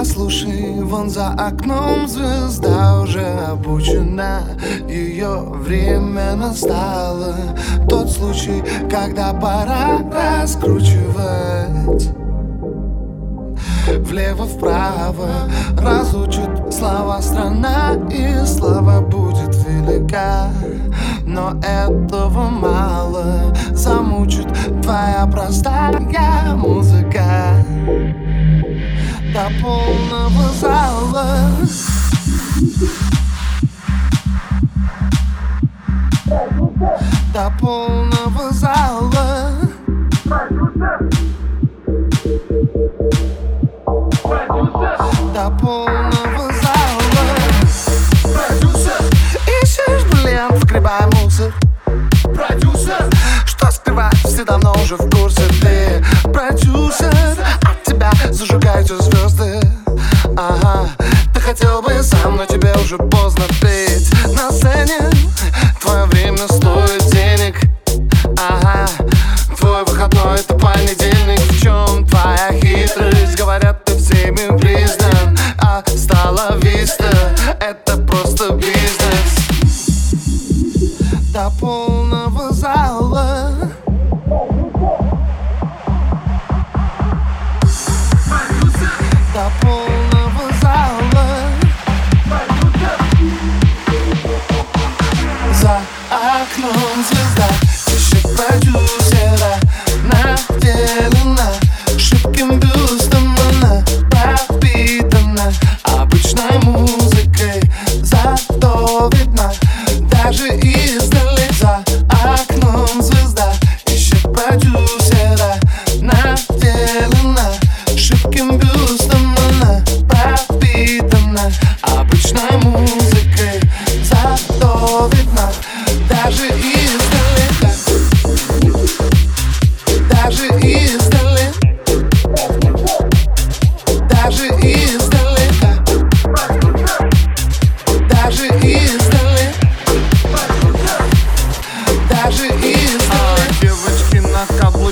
Послушай, вон за окном звезда уже обучена. Ее время настало. Тот случай, когда пора раскручивать. Влево-вправо разучит слова страна И слава будет велика. Но этого мало. Замучит твоя простая музыка До полного зала. До полного зала. Ищешь бриллиант, вгребай мусор. Что скрывать, все давно уже в курсе. Ты продюсер, от тебя зажигаются звезды. Ага, ты хотел бы сам, но тебе уже поздно До полного зала. До полного зала. За окном звезда Ищет продюсера. Наделена Шибким бюстом она пропитана Обычной музыкой. Зато видна Даже издали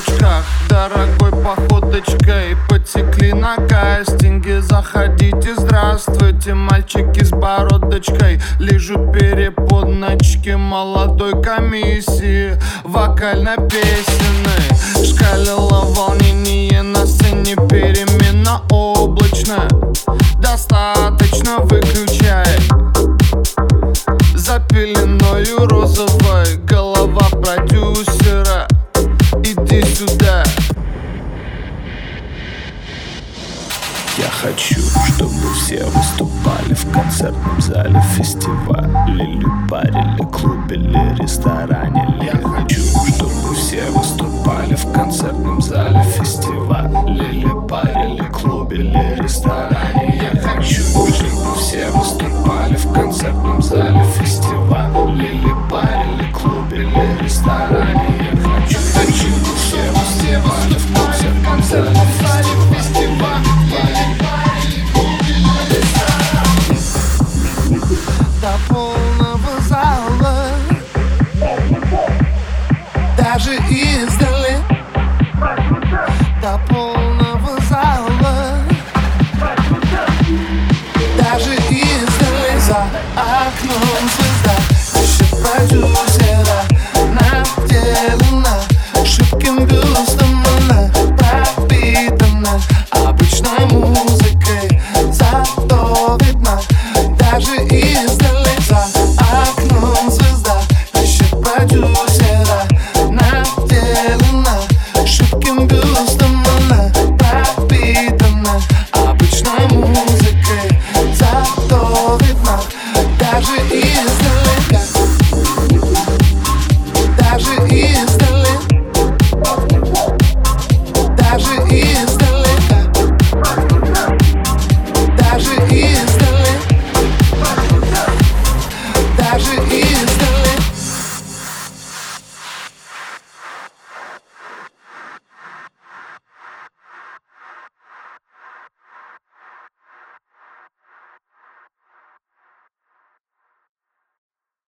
каблучках, дорогой походочкой Потекли на кастинге, заходите, здравствуйте Мальчики с бородочкой. Лежат переподночки Молодой комиссии, вокально-песенной Шкалило волнение на сцене перемена облачная. Достаточно выключай. За пеленою розовой выступали в концертном зале фестиваля Или баре, или клубе, или ресторане Я хочу, чтобы все выступали в концертном зале фестиваля Или баре, или клубе, или ресторане Я хочу, чтобы все выступали в концертном зале фестиваля даже издали. До полного зала. Даже издали. За окном привычной музыкой Зато видно даже издалека